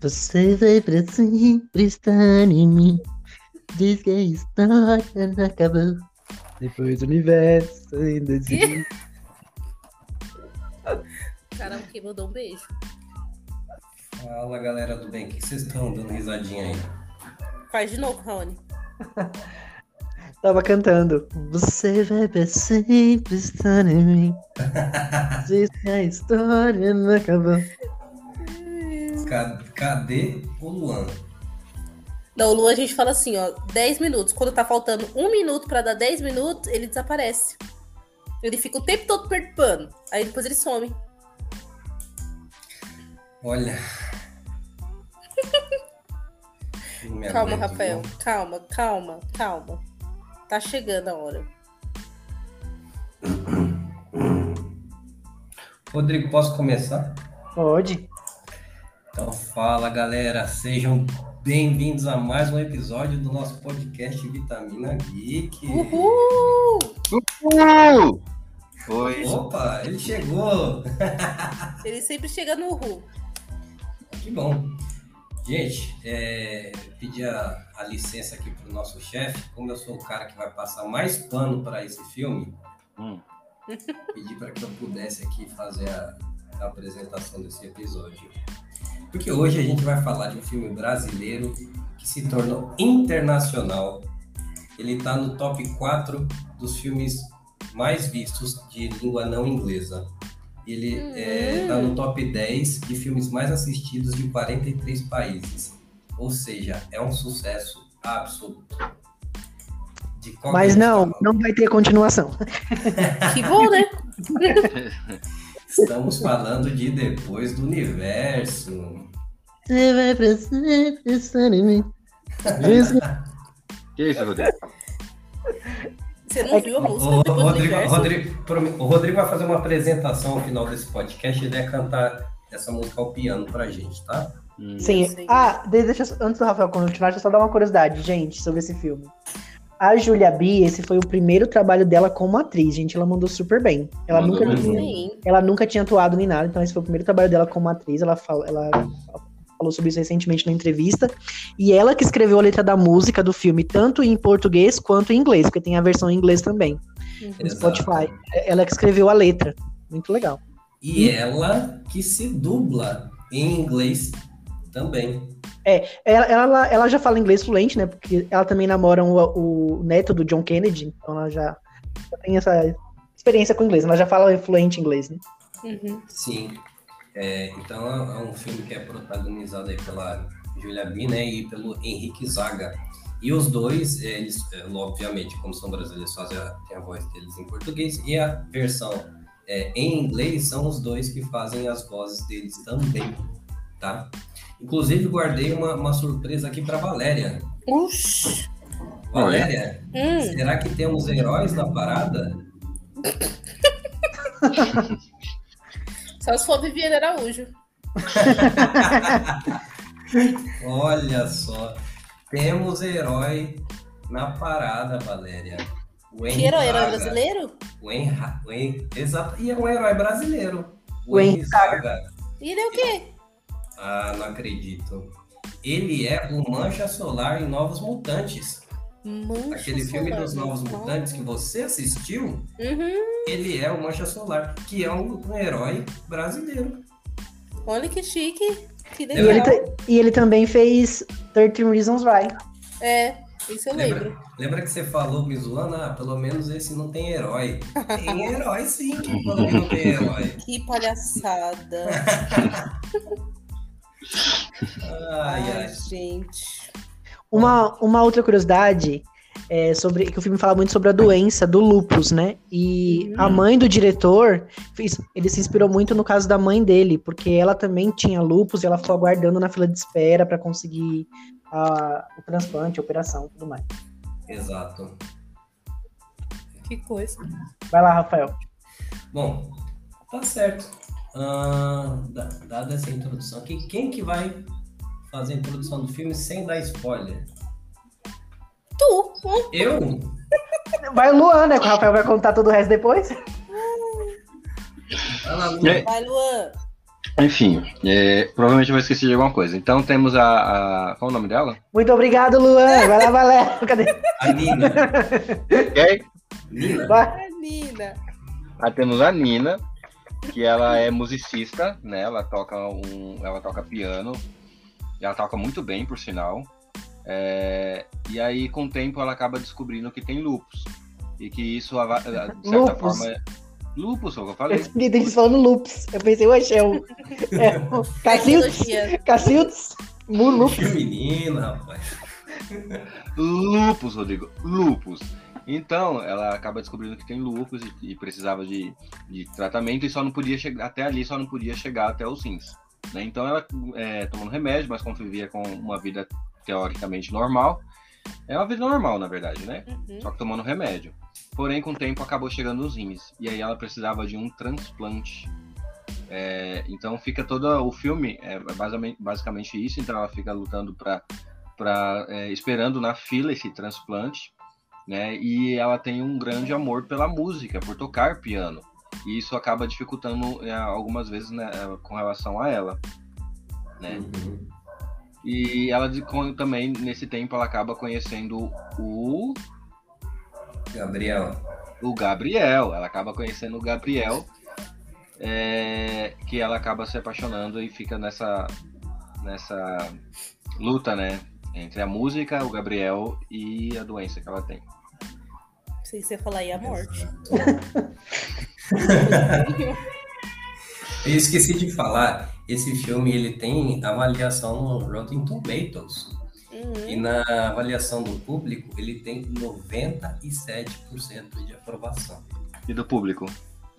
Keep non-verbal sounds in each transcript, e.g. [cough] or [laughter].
Você vai pra sempre estar em mim. Diz que a história não acabou. Depois o universo ainda existe. [laughs] Caramba, quem mandou um beijo. Fala galera do bem, o que vocês estão dando risadinha aí? Faz de novo, Raoni. [laughs] Tava cantando. Você vai pra sempre estar em mim. [laughs] Diz que a história não acabou. Ca- Cadê o Luan? Não, o Luan a gente fala assim, ó, 10 minutos. Quando tá faltando um minuto pra dar 10 minutos, ele desaparece. Ele fica o tempo todo perturbando. Aí depois ele some. Olha. [laughs] Calma, Rafael. viu? Calma, calma, calma. Tá chegando a hora. Rodrigo, posso começar? Pode. Então fala galera, sejam bem-vindos a mais um episódio do nosso podcast Vitamina Geek. Uhul! Uh! Oi. Opa, ele chegou! [laughs] Ele sempre chega no Uhul. Que bom. Gente, é, pedir a, a licença aqui para o nosso chefe, como eu sou o cara que vai passar mais pano para esse filme, Hum. pedir para que eu pudesse aqui fazer a, a apresentação desse episódio. Porque hoje a gente vai falar de um filme brasileiro que se tornou internacional. Ele está no top 4 dos filmes mais vistos de língua não inglesa. Ele está no top 10 de filmes mais assistidos de 43 países. Ou seja, é um sucesso absoluto. Mas não, forma. não vai ter continuação. [laughs] Que bom, né? [laughs] Estamos falando de Depois do Universo. Você vai pra sempre estar em mim. Que isso, Rodrigo? Você não viu a O, música o depois do Rodrigo? Rodrigo- o Rodrigo vai fazer uma apresentação ao final desse podcast. Ele vai cantar essa música ao piano pra gente, tá? Hum. Sim. Sim. Ah, de- deixa antes do Rafael continuar, deixa eu só dar uma curiosidade, gente, sobre esse filme. A Julia B, esse foi o primeiro trabalho dela como atriz, gente. Ela mandou super bem. Ela Mandou nunca tinha, ela nunca tinha atuado nem nada, então esse foi o primeiro trabalho dela como atriz. Ela, fala, ela falou sobre isso recentemente na entrevista. E ela que escreveu a letra da música do filme, tanto em português quanto em inglês, porque tem a versão em inglês também, no Exato. Spotify. Ela que escreveu a letra. Muito legal. E ela que se dubla em inglês também. Ela, ela, ela já fala inglês fluente, né? Porque ela também namora o, o neto do John Kennedy, então ela já, já tem essa experiência com inglês. Ela já fala fluente inglês, né? Uhum. Sim. É, então é é um filme que é protagonizado aí pela Julia B, né, e pelo Henrique Zaga. E os dois, eles, é, obviamente, como são brasileiros, fazem a, tem a voz deles em português e a versão é, em inglês são os dois que fazem as vozes deles também, tá? Inclusive guardei uma, uma surpresa aqui para Valéria. Uxi. Valéria, Hum. será que temos heróis na parada? [laughs] Só se for Viviane Araújo. [laughs] Olha só, temos herói na parada, Valéria. O Que herói? Herói brasileiro? O Henra... o Exato, e é um herói brasileiro. O, Henri Zaga. E ele é o quê? Ah, não acredito. Ele é o Mancha Solar em Novos Mutantes. Mancha Aquele filme Solar. dos Novos Mutantes que você assistiu, Uhum. ele é o Mancha Solar, que é um, um herói brasileiro. Olha que chique. Que E legal. ele, ta- e ele também fez 13 Reasons Why. É, isso eu lembro. Lembra, lembra que você falou, me zoando? Ah, pelo menos esse não tem herói. Tem herói sim, falou que não tem herói. [laughs] Que palhaçada. [laughs] Ai, Ai, ai. gente. Uma, uma outra curiosidade é sobre que o filme fala muito sobre a doença do lupus, né? E a mãe do diretor, fez, ele se inspirou muito no caso da mãe dele, porque ela também tinha lupus e ela ficou aguardando na fila de espera para conseguir a- o transplante, a operação e tudo mais. Exato. Que coisa. Vai lá, Rafael. Bom, tá certo. Ah, da- dada essa introdução aqui, quem que vai fazer a introdução do filme sem dar spoiler? Tu. Eu? Vai o Luan, né? Que o Rafael vai contar todo o resto depois. Na Lu. É. Vai, Luan. Enfim, é, provavelmente eu vou esquecer de alguma coisa. Então temos a, a- Qual o nome dela? Muito obrigado, Luan. Vai lá, Valério. [laughs] Cadê? A Nina. Ok? Nina. Vai. Menina. Aí temos a Nina, que ela é musicista, né? Ela toca um, ela toca piano, e ela toca muito bem, por sinal. É, e aí, com o tempo, ela acaba descobrindo que tem lupus e que isso, de certa Lupus? forma, é lupus, foi o que eu falei. Eu eles falando loops. Eu pensei, ué, é o. É o [laughs] Cacildes? Loops. Menina, rapaz. Lupus, Rodrigo, lupus. Então, ela acaba descobrindo que tem lupus e, e precisava de, de tratamento e só não podia chegar até ali, só não podia chegar até os rins. né? Então, ela é, tomando remédio, mas convivia com uma vida teoricamente normal. É uma vida normal, na verdade, né? Uhum. Só que tomando remédio. Porém, com o tempo acabou chegando nos rins. E aí ela precisava de um transplante. É, então fica todo o filme é basicamente, basicamente isso. Então ela fica lutando para para esperando na fila esse transplante, né? E ela tem um grande amor pela música, por tocar piano. E isso acaba dificultando é, algumas vezes né, é, com relação a ela, né? Uhum. E ela também nesse tempo ela acaba conhecendo o Gabriel. o Gabriel. Ela acaba conhecendo o Gabriel, é, que ela acaba se apaixonando e fica nessa, nessa luta, né? Entre a música, o Gabriel e a doença que ela tem. Sei se você falar aí a morte. [laughs] Eu esqueci de falar, esse filme ele tem avaliação no Rotten Tomatoes. Uhum. E na avaliação do público, ele tem 97% de aprovação. E do público?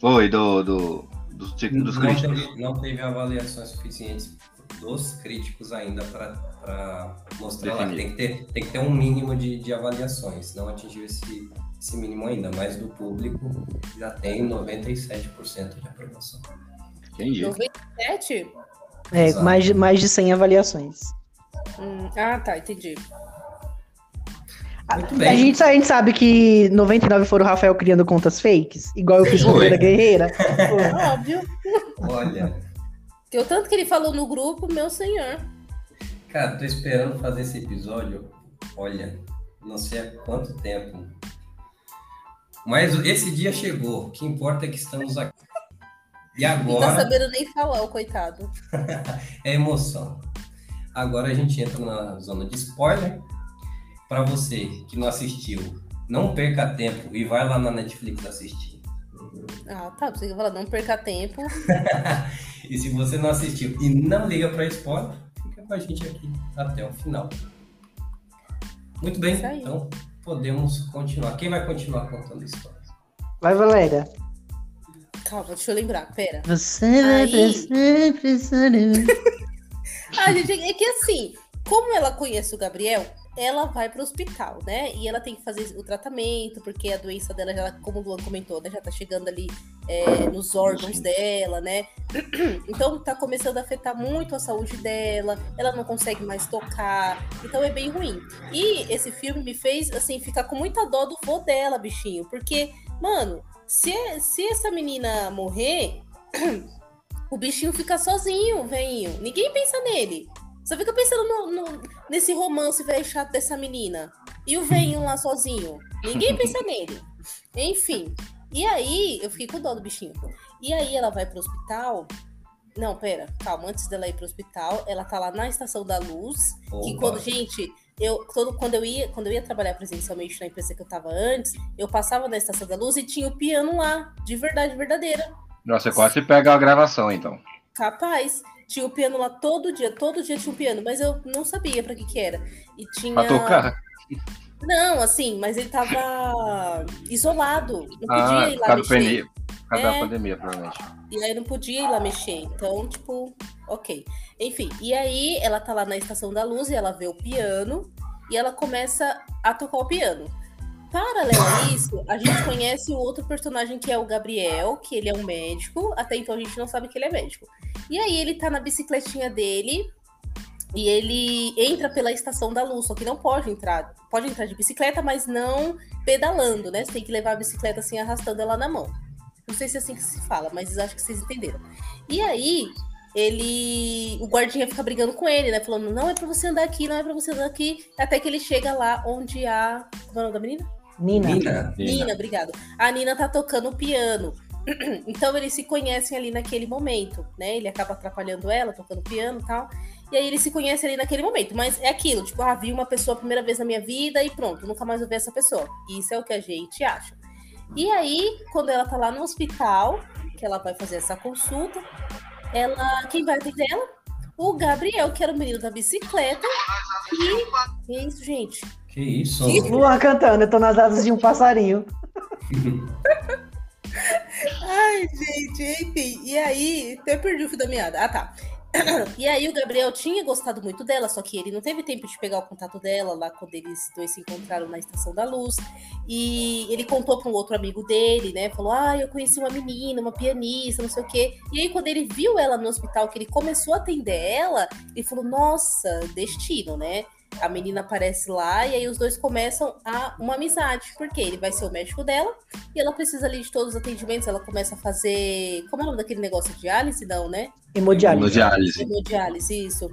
Oi, do, do, dos, ti- dos não, críticos. teve, não teve avaliações suficientes dos críticos ainda para mostrar lá. que. Tem que, ter, tem que ter um mínimo de, de avaliações. Não atingiu esse, esse mínimo ainda, mas do público já tem 97% de aprovação. Entendi. 97? É, Exato. mais de, mais de 100 avaliações. Hum, Ah, tá, entendi. Muito A bem. gente, a gente sabe que 99 foram o Rafael criando contas fakes, igual eu fiz com a Guerreira. [laughs] Óbvio. Olha, Que o tanto que ele falou no grupo, meu senhor. cara, tô esperando fazer esse episódio. Olha, não sei há quanto tempo. Mas esse dia chegou. O que importa é que estamos aqui. E Não tá agora. sabendo nem falar, o coitado. [laughs] é emoção. Agora a gente entra na zona de spoiler. Para você que não assistiu, não perca tempo e vai lá na Netflix assistir. Ah, tá. Você falar, não perca tempo. [laughs] E se você não assistiu e não liga para spoiler, fica com a gente aqui até o final. Muito bem, então podemos continuar. Quem vai continuar contando a história? Vai, Valéria. Calma, deixa eu lembrar. Pera. Você vai precisar. Ah, [laughs] gente, é que assim, como ela conhece o Gabriel, ela vai pro hospital, né? E ela tem que fazer o tratamento, porque a doença dela, já, como o Luan comentou, né? Já tá chegando ali é, nos órgãos dela, né? [clears throat] Então tá começando a afetar muito a saúde dela, ela não consegue mais tocar, então é bem ruim. E esse filme me fez, assim, ficar com muita dó do vô dela, bichinho, porque, mano, se, se essa menina morrer, [clears throat] o bichinho fica sozinho, velhinho. Ninguém pensa nele. Só fica pensando no, no- nesse romance velho chato dessa menina. E o velhinho lá sozinho. Ninguém pensa nele. Enfim. E aí, eu fiquei com dó do bichinho. E aí ela vai pro hospital. Não, pera, calma. Antes dela ir pro hospital, ela tá lá na estação da luz. Que Opa. quando, gente, eu, todo, quando, eu ia, quando eu ia trabalhar presencialmente na empresa que eu tava antes, eu passava na estação da luz e tinha o piano lá, de verdade, verdadeira. Nossa, você quase pega a gravação, então. Capaz. Tinha o piano lá todo dia, todo dia tinha um piano, mas eu não sabia pra que que era. E tinha. Pra tocar. Não, assim, mas ele tava isolado. Não Ah, podia ir por lá mexer. pandemia, por causa É. da pandemia, provavelmente. E aí não podia ir lá mexer. Então, tipo, ok. Enfim, e aí ela tá lá na estação da luz e ela vê o piano e ela começa a tocar o piano. Paralelo a isso, a gente conhece o outro personagem que é o Gabriel, que ele é um médico. Até então a gente não sabe que ele é médico. E aí ele tá na bicicletinha dele e ele entra pela estação da luz, só que não pode entrar. Pode entrar de bicicleta, mas não pedalando, né? Você tem que levar a bicicleta assim, arrastando ela na mão. Não sei se é assim que se fala, mas acho que vocês entenderam. E aí, ele. O guardinha fica brigando com ele, né? Falando, não é pra você andar aqui, não é pra você andar aqui. Até que ele chega lá onde a. Como é o nome da menina? Nina. Nina. Nina, obrigado. A Nina tá tocando piano. [clears throat] Então eles se conhecem ali naquele momento, né? Ele acaba atrapalhando ela, tocando piano e tal. E aí eles se conhecem ali naquele momento. Mas é aquilo, tipo, ah, vi uma pessoa a primeira vez na minha vida e pronto, nunca mais vou ver essa pessoa. Isso é o que a gente acha. E aí, quando ela tá lá no hospital, que ela vai fazer essa consulta, ela. Quem vai atender ela? O Gabriel, que era o menino da bicicleta. E. É isso, gente. Que isso? Luan cantando, eu tô nas asas de um passarinho. [laughs] Ai, gente, enfim. E aí, até perdi o fio da meada. Ah, tá. [clears throat] E aí o Gabriel tinha gostado muito dela, só que ele não teve tempo de pegar o contato dela lá quando eles dois se encontraram na Estação da Luz. E ele contou para um outro amigo dele, né? Falou: Ah, eu conheci uma menina, uma pianista, não sei o quê. E aí, quando ele viu ela no hospital, que ele começou a atender ela, ele falou: Nossa, destino, né? A menina aparece lá e aí os dois começam a uma amizade, porque ele vai ser o médico dela e ela precisa ali de todos os atendimentos. Ela começa a fazer. Como é o nome daquele negócio de diálise? Não, né? Hemodiálise. Hemodiálise. Hemodiálise, isso.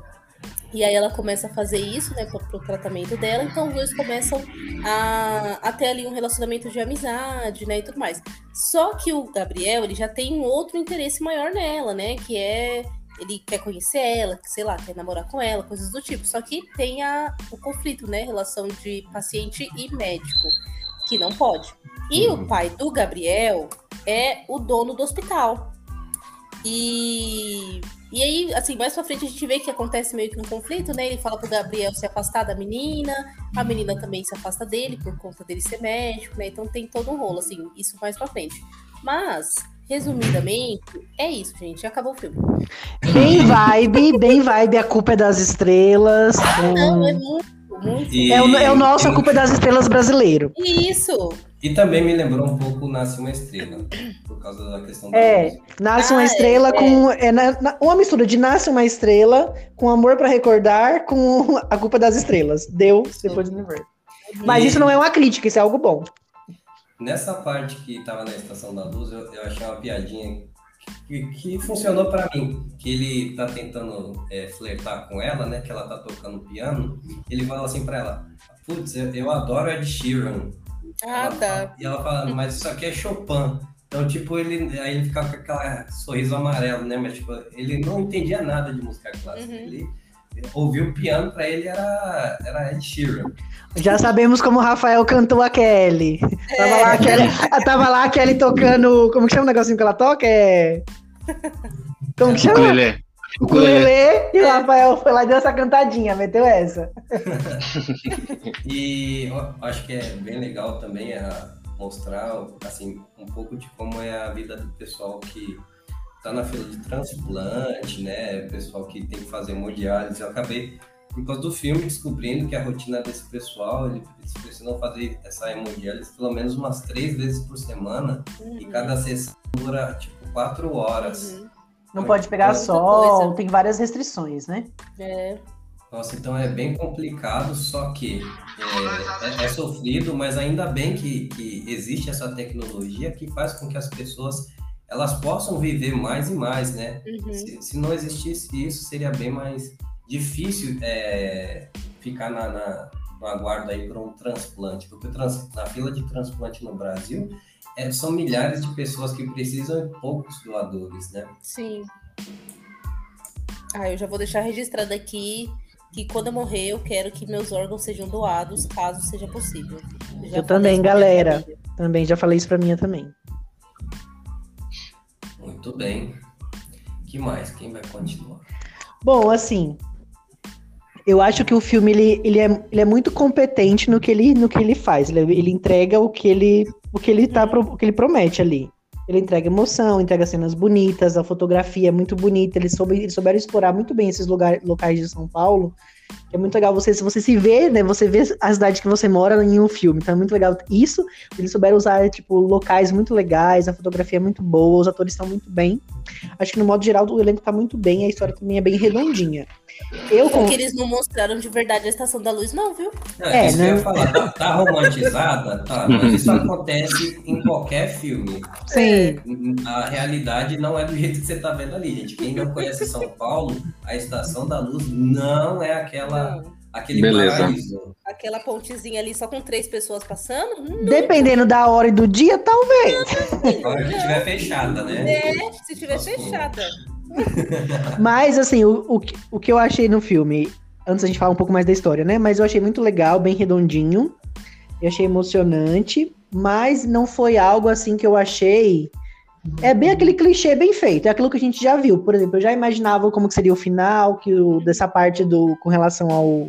E aí ela começa a fazer isso, né, pro, pro tratamento dela, então os dois começam a, a ter ali um relacionamento de amizade, né, e tudo mais. Só que o Gabriel, ele já tem um outro interesse maior nela, né, que é ele quer conhecer ela, sei lá, quer namorar com ela, coisas do tipo. Só que tem a, o conflito, né? Relação de paciente e médico, que não pode. E o pai do Gabriel é o dono do hospital. E, e aí, assim, mais pra frente a gente vê que acontece meio que um conflito, né? Ele fala pro Gabriel se afastar da menina, a menina também se afasta dele por conta dele ser médico, né? Então tem todo um rolo, assim, isso mais pra frente. Mas Resumidamente, é isso, gente. Acabou o filme. Bem vibe, bem vibe, a culpa é das estrelas. Não, é muito, muito. E- É o, é o nosso, a culpa é das estrelas brasileiro. Isso. E também me lembrou um pouco Nasce uma Estrela, por causa da questão da É, música. nasce uma Ah, estrela é, com. É, na- na- uma mistura de nasce uma estrela com amor pra recordar com a culpa das estrelas. Deu depois do universo. Mas isso não é uma crítica, isso é algo bom. Nessa parte que tava na Estação da Luz, eu, eu achei uma piadinha que, que funcionou pra mim. Que ele tá tentando é, flertar com ela, né? Que ela tá tocando piano. Ele fala assim pra ela: Putz, eu, eu adoro Ed Sheeran. Ah, Ela tá. E ela fala, mas isso aqui é Chopin. Então, tipo, ele, aí ele ficava com aquele sorriso amarelo, né? Mas, tipo, ele não entendia nada de música clássica. Uhum. Ele ouvir o piano pra ele era, era Ed Sheeran. Já sabemos como o Rafael cantou a Kelly. Tava, lá a Kelly tava lá a Kelly tocando. Como que chama o negocinho que ela toca? É. Como que chama? Ukulele. O ukulele. E o Rafael foi lá e deu essa cantadinha, meteu essa. [laughs] E eu acho que é bem legal também a mostrar assim um pouco de como é a vida do pessoal que tá na fila de transplante, né? Pessoal que tem que fazer hemodiálise. Eu acabei por causa do filme descobrindo que a rotina desse pessoal, eles precisam fazer essa hemodiálise pelo menos umas três vezes por semana e Uhum. cada sessão dura tipo quatro horas. Uhum. Não pode pegar sol, coisa. tem várias restrições, né? É. Nossa, então é bem complicado, só que é, é- é sofrido, mas ainda bem que, que existe essa tecnologia que faz com que as pessoas elas possam viver mais e mais, né? Uhum. Se, se não existisse isso, seria bem mais difícil é, ficar na, na, no aguardo aí para um transplante, porque trans- na fila de transplante no Brasil é, são milhares de pessoas que precisam e poucos doadores, né? Sim. Ah, eu já vou deixar registrado aqui que quando eu morrer, eu quero que meus órgãos sejam doados, caso seja possível. Eu falei também, galera. Também já falei isso pra minha também. Muito bem. que mais? Quem vai continuar? Bom, assim, eu acho que o filme ele, ele, é, ele é muito competente no que ele, no que ele faz. Ele, ele entrega o que ele, o que ele tá, o que ele promete ali. Ele entrega emoção, entrega cenas bonitas, a fotografia é muito bonita. Eles, soube, eles souberam explorar muito bem esses lugar, locais de São Paulo. É muito legal você, se você se vê, né? Você vê a cidade que você mora em um filme. Então é muito legal isso. Eles souberam usar, tipo, locais muito legais, a fotografia é muito boa, os atores estão muito bem. Acho que no modo geral o elenco tá muito bem, a história também é bem redondinha. Eu. Porque eles não mostraram de verdade a Estação da Luz, não, viu? Não, É, é, isso que eu né? ia falar, tá, tá romantizada, tá, mas isso acontece em qualquer filme. Sim. A realidade não é do jeito que você tá vendo ali, gente. Quem não conhece São Paulo, a Estação da Luz não é aquela, Não. aquele Beleza. paraíso. Aquela pontezinha ali só com três pessoas passando? Hum, Dependendo da hora e do dia, talvez. A hora que estiver fechada, né? É, se tiver Nossa, fechada. Mas, assim, o, o, que- o que eu achei no filme, antes a gente falar um pouco mais da história, né? Mas eu achei muito legal, bem redondinho. Eu achei emocionante, mas não foi algo assim que eu achei. É bem aquele clichê bem feito, é aquilo que a gente já viu. Por exemplo, eu já imaginava como que seria o final, que o, dessa parte do com relação ao,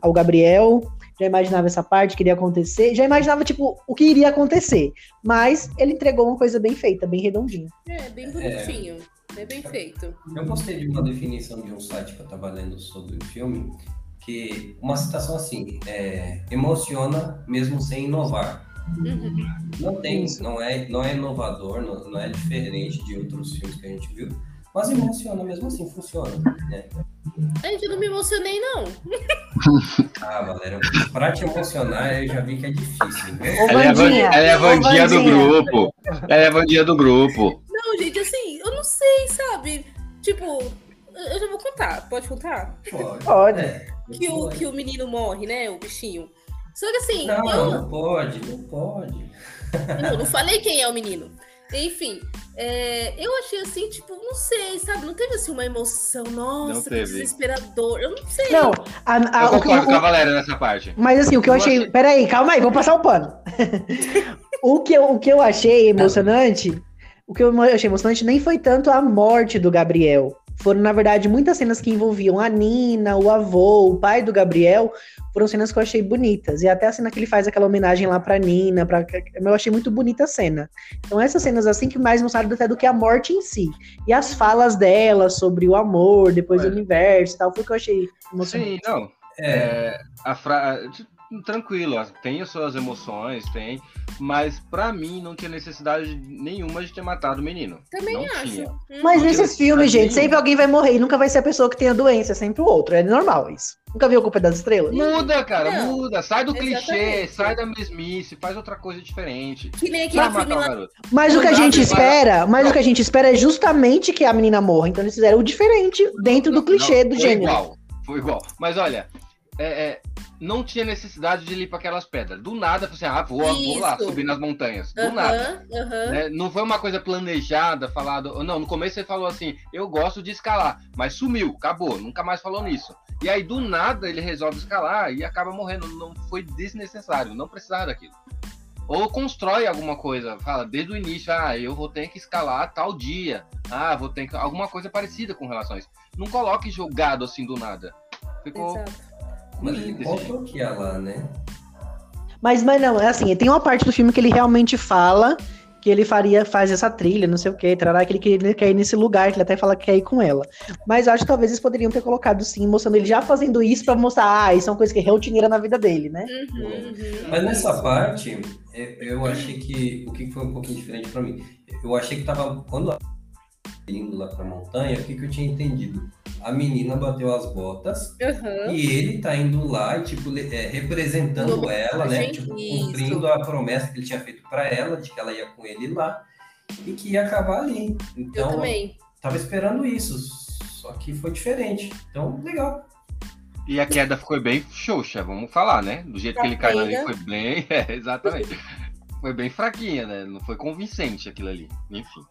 ao Gabriel. Já imaginava essa parte que iria acontecer. Já imaginava, tipo, o que iria acontecer. Mas ele entregou uma coisa bem feita, bem redondinha. É, bem bonitinho. É bem feito. Eu gostei de uma definição de um site que eu estava lendo sobre o filme, que uma citação assim, é, emociona mesmo sem inovar. Uhum. Não tem, não é, não é inovador, não, não é diferente de outros filmes que a gente viu, mas emociona mesmo assim, funciona. Né? Gente, eu não me emocionei, não. [laughs] Ah, Valéria, pra te emocionar eu já vi que é difícil. Né? Ela é, a ela é a do grupo. Ela é a Vandinha do grupo. Não, gente, assim, Tipo, eu já vou contar. Pode contar? Pode. Pode. É, Que o, que o menino morre, né? O bichinho. Só que assim, Não, eu, não pode, não pode. Não, não falei quem é o menino. Enfim, é, eu achei assim, tipo, não sei, sabe? Não teve assim uma emoção, nossa, que desesperador. Eu não sei. Não, a, a- Eu o que- concordo o- com a Valéria nessa parte. Mas assim, o que eu Eu achei. Peraí, calma aí, vou passar o pano. [laughs] o, que eu, o que eu achei emocionante, o que eu achei emocionante nem foi tanto a morte do Gabriel. Foram, na verdade, muitas cenas que envolviam a Nina, o avô, o pai do Gabriel. Foram cenas que eu achei bonitas. E até a cena que ele faz aquela homenagem lá pra Nina. Pra... Eu achei muito bonita a cena. Então, essas cenas assim que mais mostraram até do que a morte em si. E as falas dela sobre o amor, depois Ué. do universo e tal, foi o que eu achei emocionante. Sim, não. É, É, a fra... Tranquilo, tem as suas emoções, tem. Mas pra mim não tinha necessidade nenhuma de ter matado o menino. Também não acho. Tinha. Hum. Mas Não nesses filmes, gente, sempre nenhuma. alguém vai morrer e nunca vai ser a pessoa que tem a doença, é sempre o outro. É normal isso. Nunca viu a culpa das estrelas? Muda, cara, Não, muda. Sai do clichê, exatamente. sai da mesmice, faz outra coisa diferente. Que nem aquele filme lá. garoto. Mas o que a gente espera, mas Não. o que a gente espera é justamente que a menina morra. Então eles fizeram o diferente dentro do Não, clichê do foi gênero. Igual, foi igual. Mas olha, é, é, não tinha necessidade de ir para aquelas pedras. Do nada, você, ah, vou, vou lá, subir nas montanhas. Do nada. Aham, aham. né? Não foi uma coisa planejada, falado. Não, no começo ele falou assim: eu gosto de escalar, mas sumiu, acabou, nunca mais falou nisso. E aí, do nada, ele resolve escalar e acaba morrendo. Não foi desnecessário, não precisava daquilo. Ou constrói alguma coisa, fala desde o início, ah, eu vou ter que escalar tal dia. Ah, vou ter que. Alguma coisa parecida com relações. Não coloque jogado assim do nada. Ficou. Exato. Mas ele contou que lá, né? Mas, mas não, é assim, tem uma parte do filme que ele realmente fala que ele faria, faz essa trilha, não sei o que, trará, que ele queria quer ir nesse lugar, que ele até fala que quer ir com ela. Mas eu acho que talvez eles poderiam ter colocado sim, mostrando ele já fazendo isso pra mostrar, ah, isso é uma coisa que é rotineira na vida dele, né? Uhum, uhum. Mas nessa parte, eu achei que o que foi um pouquinho diferente pra mim. Eu achei que tava quando indo lá pra montanha, o que, que eu tinha entendido? A menina bateu as botas Aham. e ele tá indo lá e tipo é, representando ela, né? homenagem, Tipo, isso. cumprindo a promessa que ele tinha feito pra ela de que ela ia com ele lá e que ia acabar ali. Eu Então, também. tava esperando isso, só que foi diferente. Então, legal. E a queda foi bem xoxa, vamos falar, né? Do jeito que ele caiu ali, foi bem. [laughs] É, exatamente. Foi bem fraquinha, né? Não foi convincente aquilo ali. Enfim.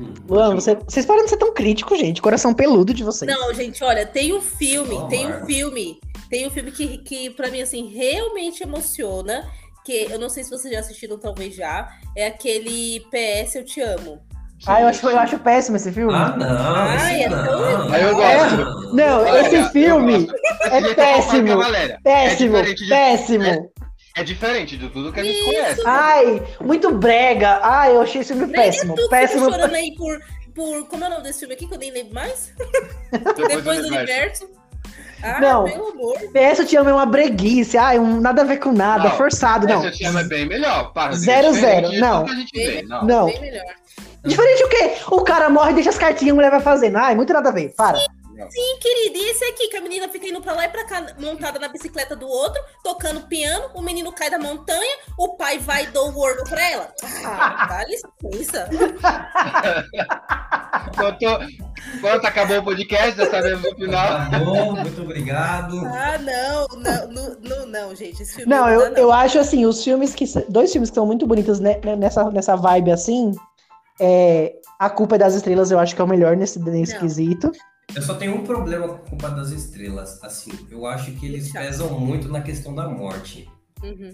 Hum. Luan, você- vocês param de ser tão críticos, gente. Coração peludo de vocês. Não, gente, olha, tem um filme, Oh, tem um filme, tem um filme que, que pra mim, assim, realmente emociona, que eu não sei se vocês já assistiram, talvez já, é aquele PS Eu Te Amo. Ah, eu acho, eu acho péssimo esse filme. Ah, não. Ai, é não. tão- eu gosto. Não, Olha, esse filme é com a péssimo. Péssimo, É péssimo. É diferente de tudo que a gente Isso. conhece. Ai, muito brega. Ai, eu achei esse filme Brega péssimo. Tu Péssimo. chorando aí por, por. Como é o nome desse filme aqui que eu nem lembro mais? Depois do universo. Ah, Não. pelo amor. PS Eu Te Amo é uma breguice. Ai, um nada a ver com nada, Não, forçado. Não. Essa te amo é bem melhor. Para, Zero, é zero, não. vê. Não. Não. Bem melhor. Diferente o quê? O cara morre e deixa as cartinhas e a mulher vai fazendo. Ai, muito nada a ver. Para. Sim, querida. E esse aqui, que a menina fica indo pra lá e pra cá, montada na bicicleta do outro, tocando piano, o menino cai da montanha, o pai vai e dá o gordo pra ela. Ah, [laughs] dá licença. Quanto, quanto acabou o podcast, já sabemos no final. Acabou, muito obrigado. Ah, não, não, não, não, não, gente. Esse filme Não, não eu, não. eu acho assim, os filmes que. Dois filmes que são muito bonitos né, nessa, nessa vibe assim. É, a Culpa é das Estrelas, eu acho que é o melhor nesse, nesse quesito. Eu só tenho um problema com a Culpa das Estrelas. Assim, eu acho que eles Chato. pesam muito na questão da morte. Uhum.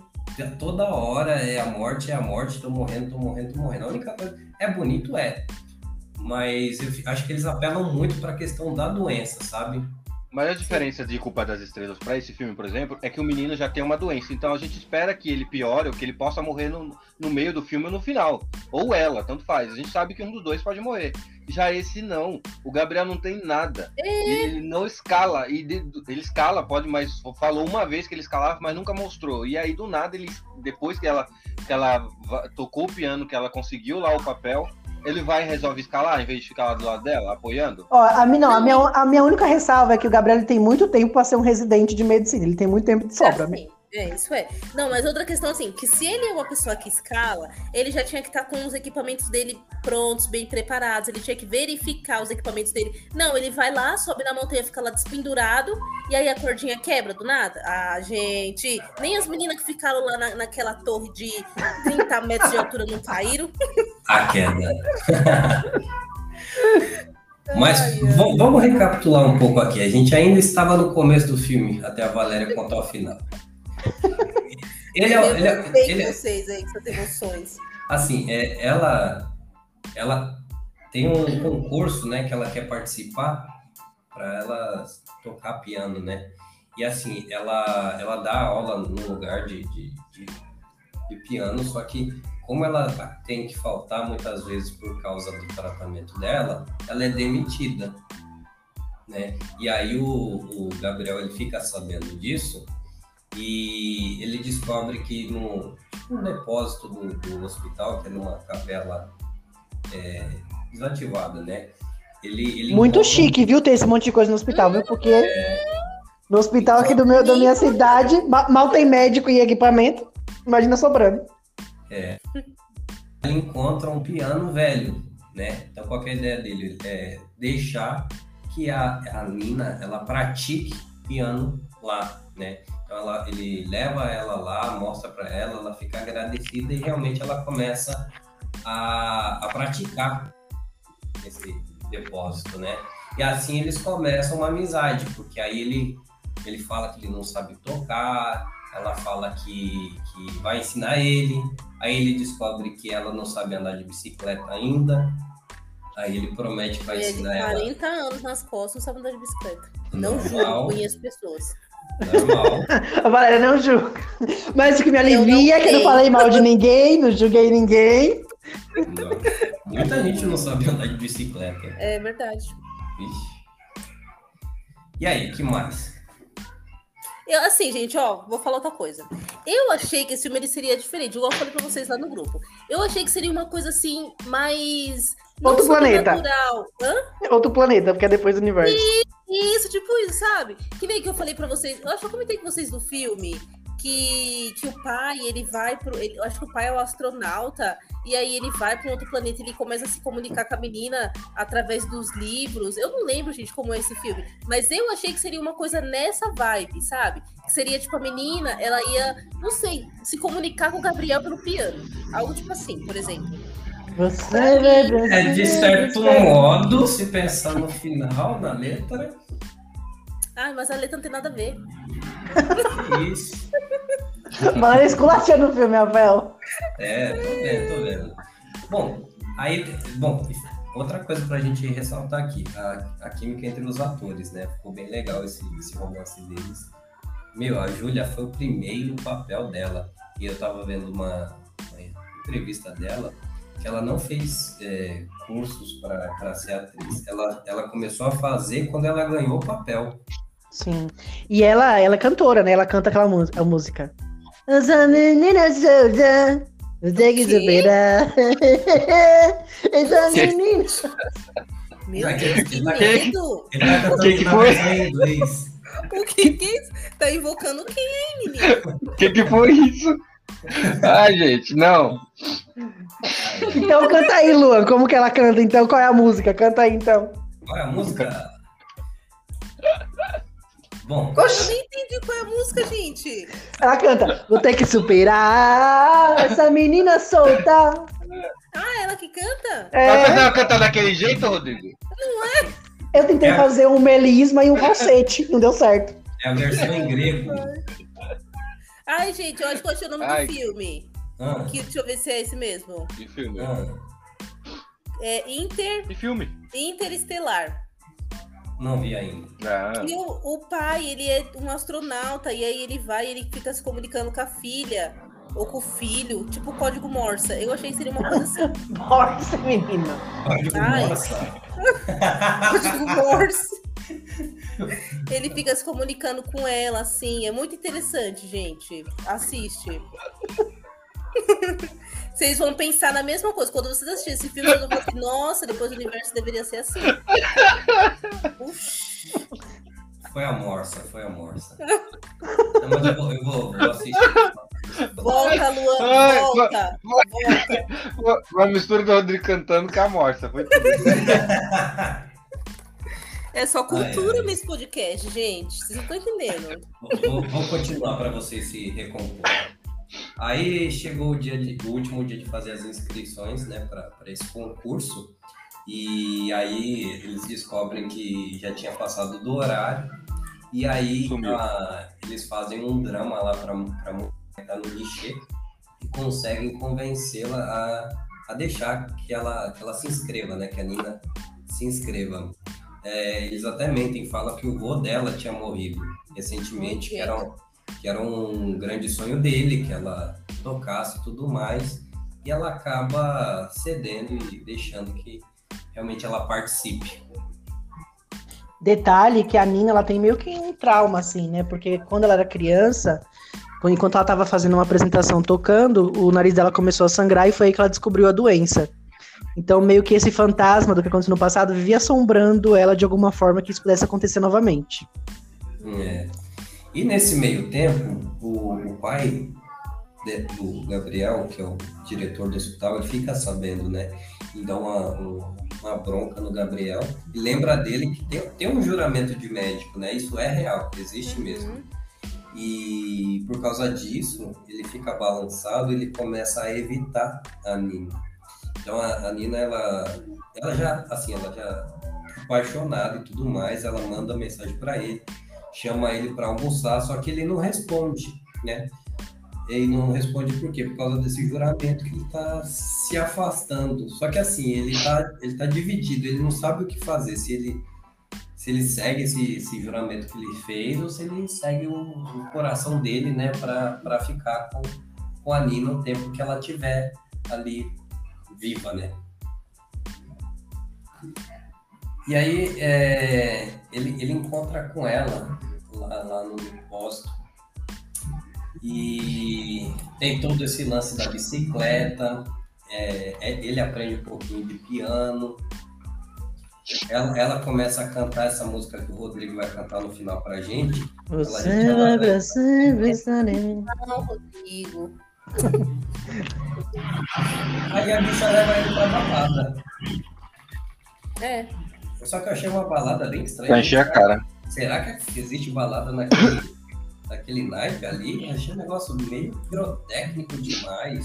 Toda hora é a morte, é a morte, tô morrendo, tô morrendo, tô morrendo. A única coisa. É bonito, é. Mas eu acho que eles apelam muito pra questão da doença, sabe? Mas a diferença de Culpa das Estrelas pra esse filme, por exemplo, é que o menino já tem uma doença. Então a gente espera que ele piore ou que ele possa morrer no, no meio do filme ou no final. Ou ela, tanto faz. A gente sabe que um dos dois pode morrer. Já esse não. O Gabriel não tem nada. Ele não escala. E de- ele escala, pode, mas falou uma vez que ele escalava, mas nunca mostrou. E aí, do nada, ele, depois que ela, que ela tocou o piano, que ela conseguiu lá o papel, ele vai e resolve escalar em vez de ficar lá do lado dela, apoiando. Ó, a, mi- não, a, minha, a minha única ressalva é que o Gabriel tem muito tempo pra ser um residente de medicina. Ele tem muito tempo de sobra. Assim, é, isso é. Não, mas outra questão assim, que se ele é uma pessoa que escala, ele já tinha que estar com os equipamentos dele prontos, bem preparados, ele tinha que verificar os equipamentos dele. Não, ele vai lá, sobe na montanha, fica lá despendurado, e aí a cordinha quebra do nada. Ah, gente, nem as meninas que ficaram lá na- naquela torre de 30 metros de altura não caíram. [laughs] A queda. [laughs] Mas Ai, ai. v- vamos recapitular um pouco aqui. A gente ainda estava no começo do filme, até a Valéria contar o final. Ele é, Eu ele é- ele é- vocês aí, com suas emoções. assim, é, ela, ela tem um concurso, né, que ela quer participar para ela tocar piano, né? E assim, ela, ela dá aula num lugar de, de, de, de piano, só que como ela tem que faltar muitas vezes por causa do tratamento dela, ela é demitida, né? E aí o, o Gabriel ele fica sabendo disso e ele descobre que no, no depósito do, do hospital, que é numa capela é, desativada, né? Ele, ele Muito encontra chique, viu, ter esse monte de coisa no hospital, viu? Porque no hospital aqui do meu, da minha cidade, ma- mal tem médico e equipamento. Imagina sobrando. ele encontra um piano velho, né? Então qual que é a ideia dele? É deixar que a, a Nina ela pratique piano lá, né? Então ela, ele leva ela lá, mostra para ela, ela fica agradecida e realmente ela começa a, a praticar esse depósito, né? E assim eles começam uma amizade, porque aí ele, ele fala que ele não sabe tocar, ela fala que, que vai ensinar ele, aí ele descobre que ela não sabe andar de bicicleta ainda, aí ele promete que vai Ele ensinar ela 40 anos nas costas, não sabe andar de bicicleta. Não juro, normal, conheço pessoas. Normal. [laughs] A Valéria não julga. Mas o que me alivia é que eu não falei mal de ninguém, não julguei ninguém. Não. Muita gente não sabe andar de bicicleta. É verdade. Vixe. E aí, que mais? Eu, assim, gente, ó, vou falar outra coisa. Eu achei que esse filme ele seria diferente, igual eu falei pra vocês lá no grupo. Eu achei que seria uma coisa assim, mais. Outro planeta. Outro planeta, porque é depois do universo. Isso, tipo isso, sabe? Que nem que eu falei pra vocês. Eu acho que eu comentei com vocês do filme que, que o pai, ele vai pro. ele- eu acho que o pai é o astronauta, e aí ele vai para outro planeta e ele começa a se comunicar com a menina através dos livros. Eu não lembro, gente, como é esse filme. Mas eu achei que seria uma coisa nessa vibe, sabe? Que seria tipo a menina, ela ia, não sei, se comunicar com o Gabriel pelo piano. Algo tipo assim, por exemplo. Você vai É, de certo modo, se pensar no final, na letra, Ah, mas a letra não tem nada a ver. isso. Valéria esculachando o filme, Rafael. É, tô vendo, tô vendo. Bom, aí, bom, outra coisa pra gente ressaltar aqui, a, a química entre os atores, né? Ficou bem legal esse, esse romance deles. Meu, a Júlia foi o primeiro papel dela. E eu tava vendo uma, uma entrevista dela que ela não fez é, cursos para ser atriz. Ela, ela começou a fazer quando ela ganhou o papel. Sim. E ela, ela é cantora, né? Ela canta aquela música. A música. Essa menina solta, eu tenho que superar. Essa menina. Meu Deus, que medo! Cantando Que que foi? O que que é isso? Tá invocando quem, hein, menino? O que, que foi isso? Ai, gente, não. Então canta aí, Luan. Como que ela canta? Então, qual é a música? Canta aí, então. Qual é a música? Bom, Eu nem entendi qual é a música, gente. Ela canta. Vou ter que superar essa menina solta. Ah, ela que canta? É, cantar, cantar daquele jeito, Rodrigo? eu tentei É. fazer um melisma e um falsete. Não deu certo. é a versão em grego. Ai, gente, eu acho que eu achei o nome Ai. do filme. Ah, Que, deixa eu ver se é esse mesmo. Que filme? ah, É Inter, Que filme? Interestelar. não vi ainda. Ah, E o, o pai, ele é um astronauta, e aí ele vai e ele fica se comunicando com a filha, ou com o filho, tipo código Morsa. Eu achei que seria uma coisa assim, [laughs] Nossa, menina. Ai. Nossa. [laughs] código Morse. Ele fica se comunicando com ela, assim, é muito interessante, gente. Assiste. Vocês vão pensar na mesma coisa. Quando vocês assistirem esse filme, vocês vão falar assim, nossa, depois o universo deveria ser assim. Ux, Foi a morsa, foi a morsa. Não, mas eu vou, eu vou, vou assistir. volta, Luan, Ai, volta. Volta. uma mistura do Rodrigo cantando com a morsa. Foi tudo. [laughs] É só cultura nesse podcast, gente. Vocês não estão entendendo. Vou, continuar para vocês se recompor. Aí chegou o, dia de- o último dia de fazer as inscrições né, para esse concurso. E aí eles descobrem que já tinha passado do horário. E aí a- eles fazem um drama lá para a mulher que tá no guichê e conseguem convencê-la a, a deixar que ela, que ela se inscreva, né? Que a Nina se inscreva. É, eles até mentem, falam que o vô dela tinha morrido recentemente, que era, um, que era um grande sonho dele, que ela tocasse e tudo mais, e ela acaba cedendo e deixando que realmente ela participe. Detalhe que a Nina, ela tem meio que um trauma, assim, né? Porque quando ela era criança, enquanto ela tava fazendo uma apresentação tocando, o nariz dela começou a sangrar e foi aí que ela descobriu a doença. Então, meio que esse fantasma do que aconteceu no passado vivia assombrando ela de alguma forma que isso pudesse acontecer novamente. É. E nesse meio tempo, o, o pai de- do Gabriel, que é o diretor do hospital, ele fica sabendo, né? E dá uma, um- uma bronca no Gabriel e lembra dele que tem, tem um juramento de médico, né? Isso é real, existe mesmo. E por causa disso, ele fica balançado, ele começa a evitar a Nina. Então a, a Nina, ela, ela já, assim, ela já apaixonada e tudo mais, ela manda mensagem para ele, chama ele para almoçar, só que ele não responde, né? Ele não responde por quê? Por causa desse juramento que ele tá se afastando. Só que assim, ele tá, ele tá dividido, ele não sabe o que fazer, se ele se ele segue esse, esse juramento que ele fez ou se ele segue o, o coração dele, né, para ficar com, com a Nina o tempo que ela tiver ali viva, né? E aí é, ele, ele encontra com ela lá, lá no depósito e tem todo esse lance da bicicleta, é, é- ele aprende um pouquinho de piano, ela, ela começa a cantar essa música que o Rodrigo vai cantar no final pra gente. Você vai vai- pra sempre estar em mim. Não, Rodrigo. Aí a bicha leva ele pra balada. É. Só que eu achei uma balada bem estranha. Pra encher a cara. Será que existe balada naquele, naquele naipe ali? Eu achei um negócio meio pirotécnico demais.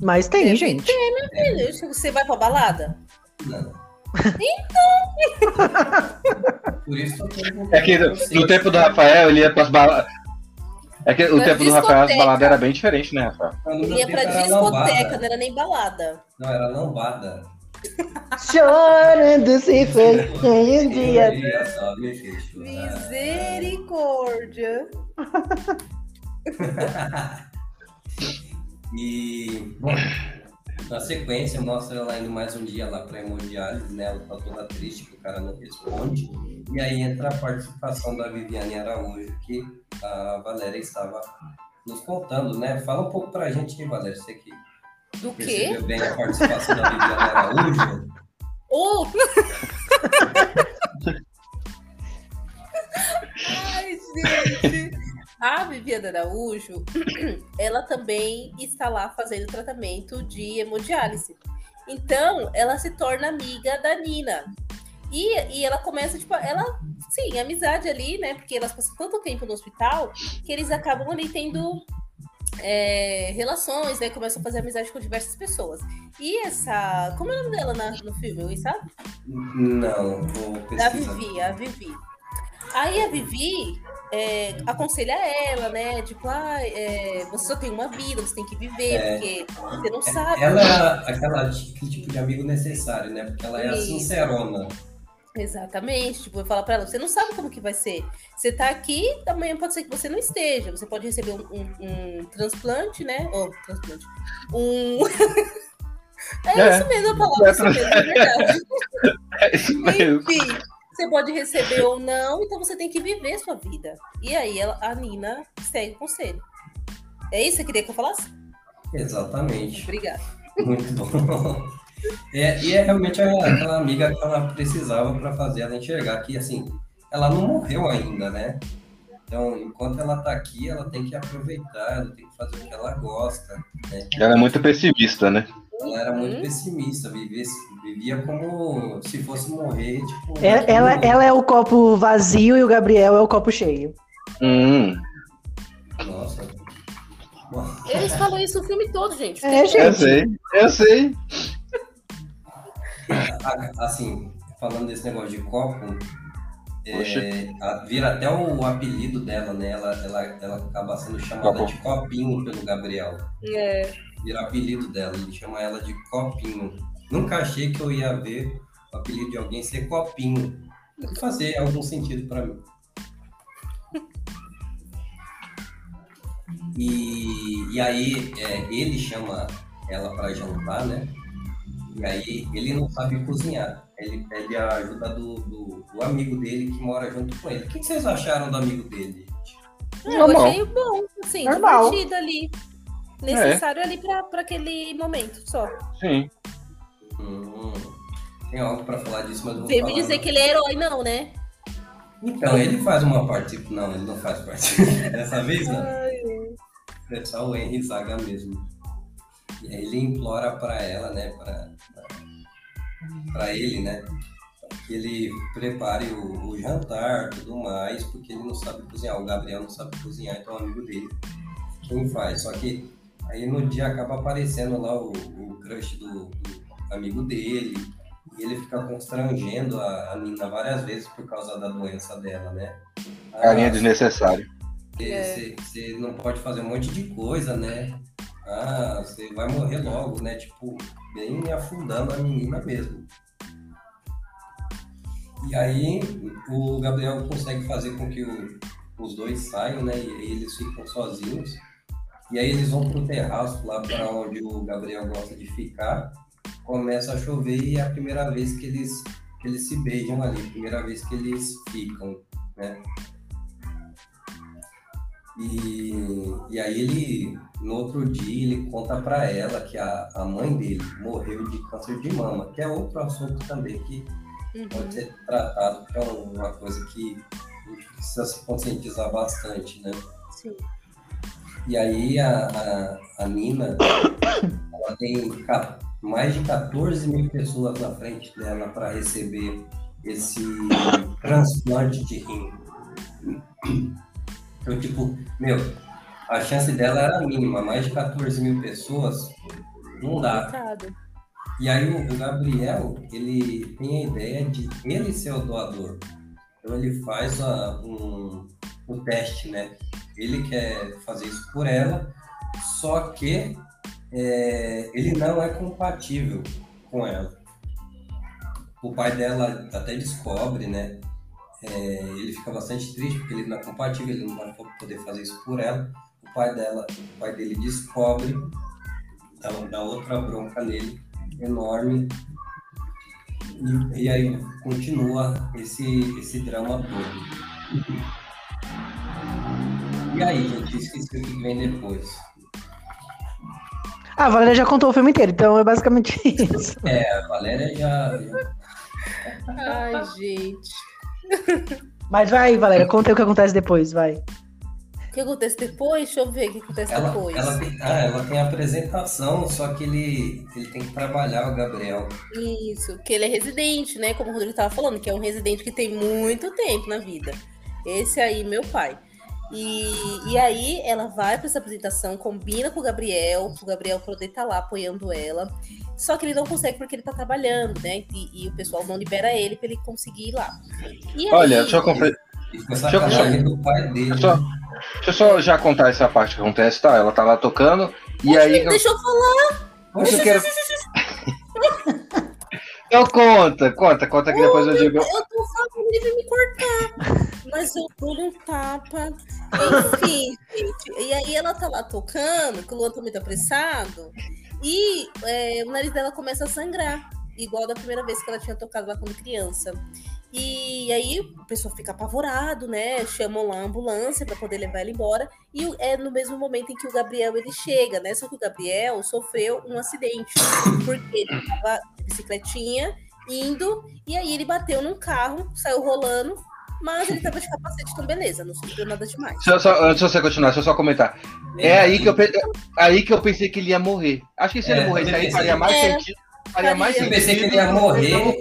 Mas tem, Deve gente. Filho, Você vai pra balada? Não. Então! Por isso que eu perguntando É que no tempo do Rafael, ele ia pras baladas. É que o tempo do Rafael, baladas era bem diferente, né, Rafael? Ia pra era discoteca, não era nem balada. Não, era lambada. Chorando se foi em um dia. Misericórdia. [laughs] E, bom, na sequência mostra ela indo mais um dia lá pra hemodiálise, né? Ela tá toda triste que o cara não responde. E aí entra a participação da Viviane Araújo, que a Valéria estava nos contando, né? Fala um pouco pra gente, hein, Valéria? Você que Do quê? percebeu bem a participação da Viviane Araújo. O... [laughs] [laughs] Ai, gente. A Viviana Araújo, [clears throat] ela também está lá fazendo tratamento de hemodiálise. Então, ela se torna amiga da Nina. E, e ela começa, tipo, ela, sim, amizade ali, né? Porque elas passam tanto tempo no hospital que eles acabam ali tendo é, relações, né? Começam a fazer amizade com diversas pessoas. E essa. Como é o nome dela na, no filme, sabe? Não, vou A pesquisar. Vivi, a Vivi. Aí a Vivi é, aconselha ela, né? Tipo, ah, é, você só tem uma vida, você tem que viver, É. porque você não sabe. Ela é aquela, aquele tipo de amigo necessário, né? Porque ela é a Isso. sincerona. Exatamente. Tipo, eu falo pra ela, você não sabe como que vai ser. Você tá aqui, amanhã pode ser que você não esteja. Você pode receber um, um- um transplante, né? Ou transplante. Um. [laughs] é, É. isso mesmo a palavra, É isso mesmo, é verdade. [laughs] É isso mesmo. Enfim, você pode receber ou não, então você tem que viver sua vida. E aí ela, a Nina segue o conselho. É isso que você queria que eu falasse? Exatamente. Obrigada. Muito bom. [laughs] É, e é realmente aquela amiga que ela precisava para fazer ela enxergar que, assim, ela não morreu ainda, né? Então, enquanto ela tá aqui, ela tem que aproveitar, ela tem que fazer o que ela gosta. Ela é muito pessimista, né? Ela era muito Uhum. pessimista, vivia, vivia como se fosse morrer, tipo... Ela, ela, ela é o copo vazio e o Gabriel é o copo cheio. Hum, Nossa. Eles falam isso o filme todo, gente. É, eu gente. sei, eu sei. Assim, falando desse negócio de copo, é, a- vira até o apelido dela, né? Ela, ela, ela acaba sendo chamada Copo. de Copinho pelo Gabriel. É. Vira apelido dela, ele chama ela de Copinho. Nunca achei que eu ia ver o apelido de alguém ser Copinho. Deve fazer algum sentido pra mim. [laughs] E, e aí é, ele chama ela para jantar, né? E aí ele não sabe cozinhar. Ele pede a ajuda do, do, do amigo dele que mora junto com ele. O que que vocês acharam do amigo dele? gente? Eu Normal. achei bom, assim, Normal. divertido ali. Necessário ali pra, pra aquele momento só. Sim. Hum, tem algo para falar disso, mas vou Você me falar dizer não. que ele é herói, não, né? Então, ele faz uma parte. Não, ele não faz parte. [laughs] Dessa vez não. É só o Henry Saga mesmo. E aí ele implora pra ela, né? Pra, pra ele, né? Que ele prepare o, o jantar tudo mais, porque ele não sabe cozinhar. O Gabriel não sabe cozinhar, então é um amigo dele. Quem faz? Só que aí no dia acaba aparecendo lá o, o crush do, do amigo dele. E ele fica constrangendo a, a Nina várias vezes por causa da doença dela, né? Carinha Ah, desnecessário. você, você não pode fazer um monte de coisa, né? Ah, você vai morrer logo, né? Tipo, bem afundando a menina mesmo. E aí o Gabriel consegue fazer com que o- os dois saiam, né? E aí eles ficam sozinhos. E aí eles vão pro terraço lá para onde o Gabriel gosta de ficar. Começa a chover e é a primeira vez que eles, que eles se beijam ali, primeira vez que eles ficam, né? E, e aí ele, no outro dia, ele conta pra ela que a, a mãe dele morreu de câncer de mama, que é outro assunto também que Uhum. pode ser tratado, que é uma coisa que a gente precisa se conscientizar bastante, né? Sim. E aí a, a, a Nina, ela tem mais de 14 mil pessoas na frente dela para receber esse transplante de rim. Então, tipo, meu, a chance dela era mínima, mais de 14 mil pessoas, não dá. E aí o, o Gabriel, ele tem a ideia de ele ser o doador. Então ele faz a- um, um teste, né? Ele quer fazer isso por ela, só que é, ele não é compatível com ela. O pai dela até descobre, né? É, ele fica bastante triste porque ele não é compatível, ele não vai poder fazer isso por ela. O pai dela, o pai dele descobre, dá, dá outra bronca nele enorme. E, e aí continua esse, esse drama todo. E aí, gente, esqueci o que vem depois. Ah, a Valéria já contou o filme inteiro, então é basicamente [laughs] isso. É, a Valéria já. já- Ai, gente. Mas vai, Valéria, conta aí o que acontece depois, vai. O que acontece depois? Deixa eu ver o que acontece Ela, depois. ela, tem, ah, ela tem a apresentação, só que ele, ele tem que trabalhar, o Gabriel. Isso, que ele é residente, né? Como o Rodrigo tava falando, que é um residente que tem muito tempo na vida. Esse aí, meu pai. E, e aí ela vai para essa apresentação, combina com o Gabriel, o Gabriel poder estar lá apoiando ela. Só que ele não consegue porque ele tá trabalhando, né? E, e o pessoal não libera ele para ele conseguir ir lá. E Olha, aí- deixa eu, Deixa eu- sacanagem do pai dele. deixa eu- deixa eu só já contar essa parte que acontece, tá? Ela tá lá tocando, e aí. Deixa eu falar. Mas eu quero. Então conta, conta, conta que depois eu digo. Eu tô falando, vai me cortar. Mas eu dou um tapa. Enfim, gente. E aí ela tá lá tocando, que o Luan tá muito apressado. E é, o nariz dela começa a sangrar. Igual da primeira vez que ela tinha tocado lá quando criança. E aí o pessoal fica apavorado, né? Chamam lá a ambulância para poder levar ela embora. E é no mesmo momento em que o Gabriel ele chega, né? Só que o Gabriel sofreu um acidente. Porque ele tava de bicicletinha indo, e aí ele bateu num carro, saiu rolando, mas ele tava de capacete, então beleza, não sofreu nada demais. Deixa eu só, antes de você continuar, deixa eu só comentar. É aí que eu, pe- aí que eu pensei que ele ia morrer. Acho que se É, ele morresse aí faria mais É, sentido. Faria mais sentido. Eu pensei que ele ia morrer.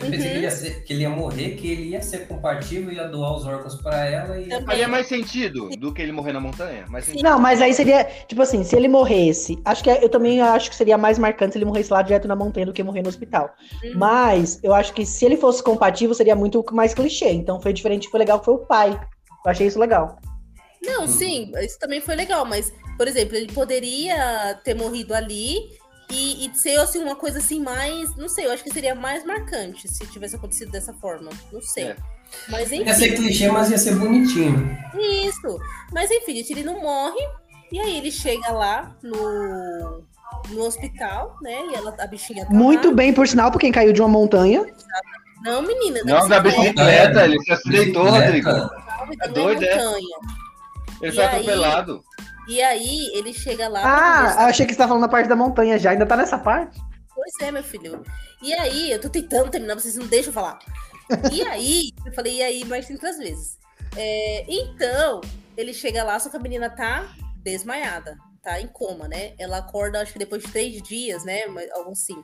Eu pensei Uhum. que, ele ia ser- que ele ia morrer, que ele ia ser compatível, ia doar os órgãos pra ela e. Faria mais sentido do que ele morrer na montanha. Não, mas aí seria, tipo assim, se ele morresse, acho que é- eu também acho que seria mais marcante se ele morresse lá direto na montanha do que morrer no hospital. Uhum. Mas eu acho que se ele fosse compatível, seria muito mais clichê. Então foi diferente, foi legal foi o pai. Eu achei isso legal. Não, sim, isso também foi legal, mas, por exemplo, ele poderia ter morrido ali e, e ser assim, uma coisa assim mais. Não sei, eu acho que seria mais marcante se tivesse acontecido dessa forma. Não sei. É. Mas Ia ser enfim, clichê, mas ia ser bonitinho. isso. Mas enfim, ele não morre. E aí ele chega lá no, no hospital, né? E ela, a bichinha tá Muito lá. bem, por sinal, por quem caiu de uma montanha. Não, menina, Não, da bicicleta, ele se acidentou, Rodrigo. É doido, é? montanha. Ele foi aí? E aí ele chega lá. Ah, achei que você tava falando da parte da montanha já. Ainda tá nessa parte? Pois é, meu filho. E aí, eu tô tentando terminar, vocês não deixam eu falar. E [laughs] aí, eu falei, e aí, mais 30 vezes. É, então, ele chega lá, só que a menina tá desmaiada, tá em coma, né? Ela acorda, acho que depois de três dias, né? Algo assim.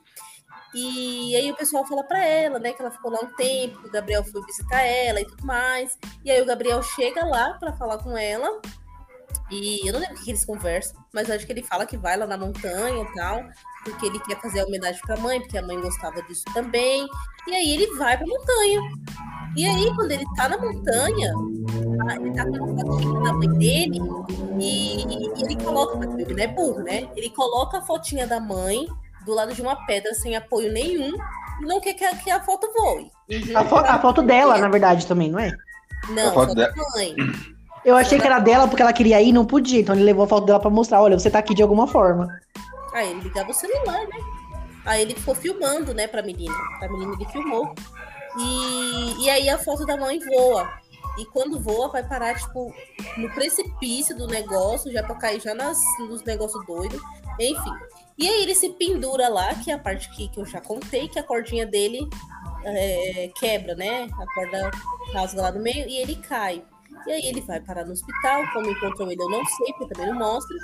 E aí o pessoal fala pra ela, né, que ela ficou lá um tempo, o Gabriel foi visitar ela e tudo mais. E aí o Gabriel chega lá pra falar com ela. E eu não lembro o que eles conversam, mas eu acho que ele fala que vai lá na montanha e tal porque ele quer fazer a homenagem pra mãe, porque a mãe gostava disso também. E aí ele vai pra montanha. E aí, quando ele tá na montanha, ah, ele tá com uma fotinha da mãe dele e, e ele coloca, ele não é burro, né? Ele coloca a fotinha da mãe do lado de uma pedra sem apoio nenhum e não quer que a, que a foto voe. A, fo- a foto dela, na verdade, também, não é? Não, A foto só da mãe. Eu achei que era dela porque ela queria ir e não podia. Então ele levou a foto dela pra mostrar: olha, você tá aqui de alguma forma. Aí ele ligava o celular, né? Aí ele ficou filmando, né, pra menina. Pra menina ele filmou. E, e aí a foto da mãe voa. E quando voa, vai parar, tipo, no precipício do negócio, já pra cair já nas, nos negócios doidos. Enfim. E aí ele se pendura lá, que é a parte que, que eu já contei, que a cordinha dele é, quebra, né? A corda rasga lá no meio e ele cai. E aí ele vai parar no hospital, como encontrou ele eu não sei, porque também não mostra.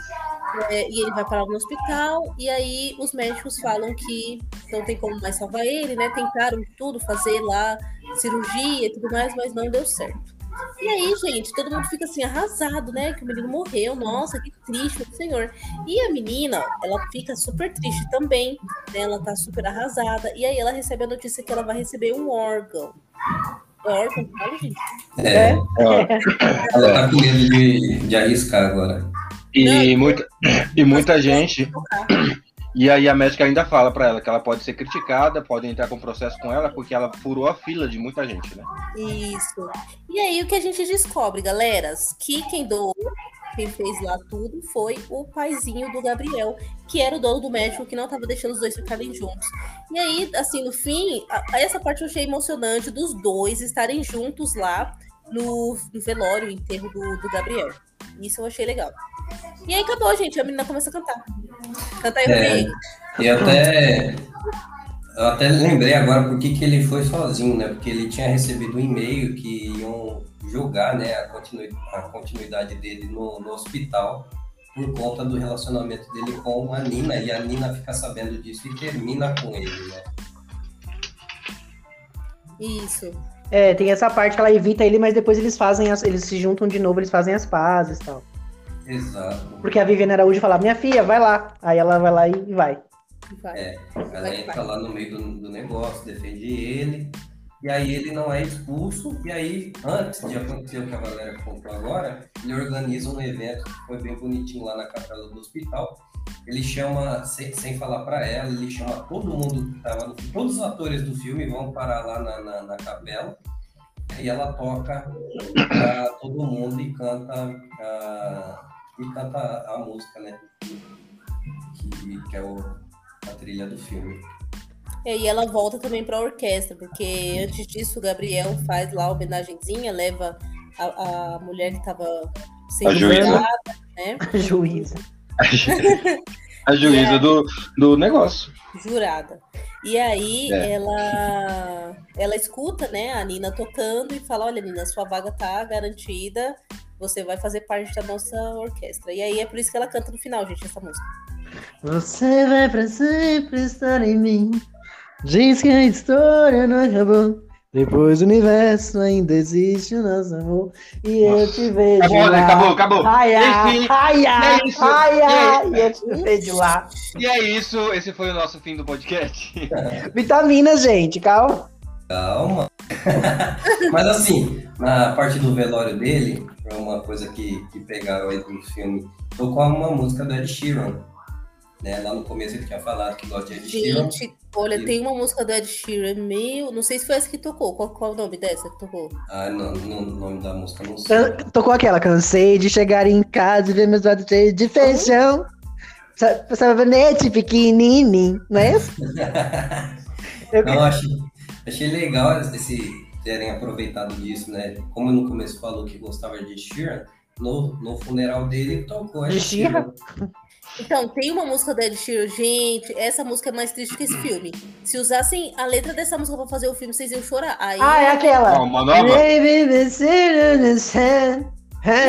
É, e ele vai parar no hospital, e aí os médicos falam que não tem como mais salvar ele, né? Tentaram tudo, fazer lá cirurgia e tudo mais, mas não deu certo. E aí, gente, todo mundo fica assim, arrasado, né? Que o menino morreu, nossa, que triste, senhor. E a menina, ela fica super triste também, né? Ela tá super arrasada. E aí ela recebe a notícia que ela vai receber um órgão. É gente. É, ela [laughs] tá com medo de, de arriscar agora. E muita, e muita gente. E aí a médica ainda fala pra ela que ela pode ser criticada, pode entrar com processo com ela, porque ela furou a fila de muita gente, né? Isso. E aí o que a gente descobre, galeras, que quem doou, quem fez lá tudo foi o paizinho do Gabriel, que era o dono do médico que não estava deixando os dois ficarem juntos. E aí, assim, no fim, a- essa parte eu achei emocionante dos dois estarem juntos lá no, no velório, o enterro do, do Gabriel. Isso eu achei legal. E aí acabou, gente. A menina começa a cantar. Cantar aí, É. E até, Eu até lembrei agora por que ele foi sozinho, né? Porque ele tinha recebido um e-mail que iam julgar né, a, continu, a continuidade dele no, no hospital por conta do relacionamento dele com a Nina, e a Nina fica sabendo disso e termina com ele, né? Isso. É, tem essa parte que ela evita ele, mas depois eles fazem as, eles se juntam de novo, eles fazem as pazes e tal. Exato. Porque a Viviane Araújo fala, minha filha, vai lá. Aí ela vai lá e vai. Vai. É, ela Vai, entra vai. lá no meio do, do negócio, defende ele, e aí ele não é expulso, e aí, antes de acontecer o que a Valéria contou agora, ele organiza um evento que foi bem bonitinho lá na capela do hospital. Ele chama, sem, sem falar pra ela, ele chama todo mundo que tava no todos os atores do filme vão parar lá na, na, na capela, e ela toca pra todo mundo e canta, a, e canta a música, né? Que, que é o, a trilha do filme. É, e ela volta também pra orquestra, porque antes disso o Gabriel faz lá a homenagenzinha, leva a, a mulher que tava A sendo juíza. julgada, né? [laughs] Juíza. A juíza do, do negócio. Jurada. E aí É. ela ela escuta, né, a Nina tocando e fala: "Olha, Nina, sua vaga tá garantida. Você vai fazer parte da nossa orquestra". E aí é por isso que ela canta no final, gente, essa música. Você vai pra sempre estar em mim. Diz que a história não acabou. Depois do universo ainda existe o nosso amor. E eu te vejo Acabou, né? lá. Acabou, acabou. Ai, ai, ai, ai, é isso. ai, E ai, e eu te vejo lá. E é isso, esse foi o nosso fim do podcast. [laughs] Vitaminas, gente, calma. Calma. [laughs] Mas assim, na parte do velório dele, é uma coisa que, que pegaram aí do filme, tocou uma música do Ed Sheeran. Né? Lá no começo ele tinha falado que gosta de Ed Sheeran. Gente, olha, E- tem uma música do Ed Sheeran, meu, não sei se foi essa que tocou. Qual, qual é o nome dessa que tocou? Ah, não, não, o nome da música não sei. Tocou aquela, cansei de chegar em casa e ver meus olhos cheios de feijão. Sa- Sabonete pequenininho, não é isso? [laughs] Eu- Não, achei, achei legal esse terem aproveitado disso, né? Como no começo falou que gostava de Ed Sheeran, no, no funeral dele tocou Ed De Sheeran? Então, tem uma música do Ed Sheeran, gente, essa música é mais triste que esse filme. Se usassem a letra dessa música pra fazer o filme, vocês iam chorar. Aí, Ah, é aquela. Ó, uma nova?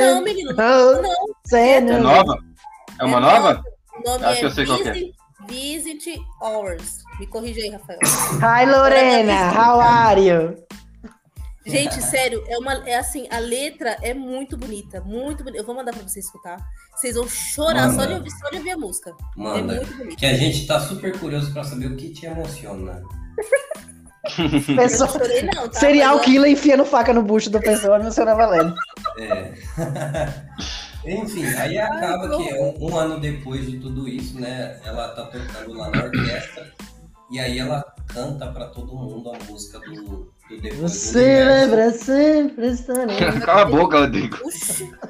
Não, menino, não. sun É is- nova? É uma nova? O nome Acho é que eu sei qual que é. Visit, Visit Hours. Me corrija aí, Rafael. Hi, Lorena, how are you? Gente, sério, é uma. É assim, a letra é muito bonita, muito bonita. Eu vou mandar pra vocês escutar. Vocês vão chorar só de, Manda. ouvir, só de ouvir a música. É Manda. muito bonita. Que a gente tá super curioso pra saber o que te emociona. [laughs] Eu não Pessoa, chorei, não, tá? serial Mas, killer enfiando faca no bucho da pessoa, não sei valendo. É. [laughs] Enfim, aí acaba que um, um ano depois de tudo isso, né? Ela tá tocando lá na orquestra e aí ela canta pra todo mundo a música do, do Depois Você lembra sempre [laughs] Cala a boca, Rodrigo.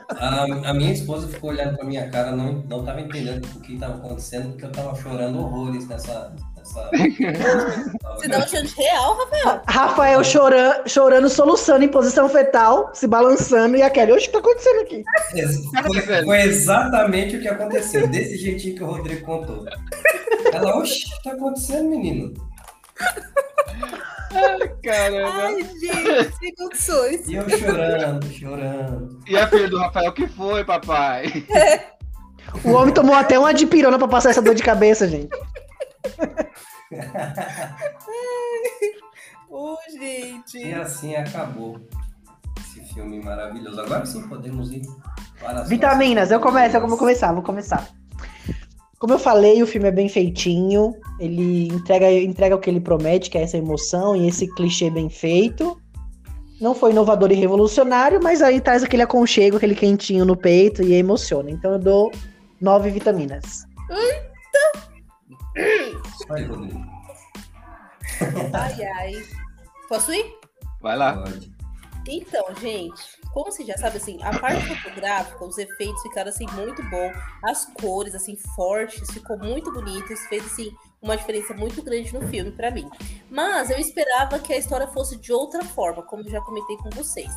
A, a minha esposa ficou olhando pra minha cara, não, não tava entendendo o que tava acontecendo, porque eu tava chorando horrores nessa. nessa... [laughs] você dá um chance real, Rafael. Rafael chorando, chorando, soluçando em posição fetal, se balançando, e a Kelly, oxe, o que tá acontecendo aqui? Foi, foi exatamente o que aconteceu, desse jeitinho que o Rodrigo contou. Ela, oxe, o que tá acontecendo, menino? [laughs] Caramba. Ai, gente, sem condições. E eu chorando, chorando. E a filha do Rafael, que foi, papai? O homem tomou até uma dipirona pra passar essa dor de cabeça, gente. Ô, gente. E assim acabou esse filme maravilhoso. Agora sim podemos ir para as Vitaminas, eu começo, eu vou começar, vou começar. Como eu falei, o filme é bem feitinho, ele entrega, entrega o que ele promete, que é essa emoção e esse clichê bem feito. Não foi inovador e revolucionário, mas aí traz aquele aconchego, aquele quentinho no peito e emociona. Então eu dou nove vitaminas. Ai, ai. Posso ir? Vai lá. Pode. Então, gente, como você já sabe, assim, a parte fotográfica, os efeitos ficaram, assim, muito bom. As cores, assim, fortes, ficou muito bonito. Isso fez, assim, uma diferença muito grande no filme pra mim. Mas eu esperava que a história fosse de outra forma, como eu já comentei com vocês.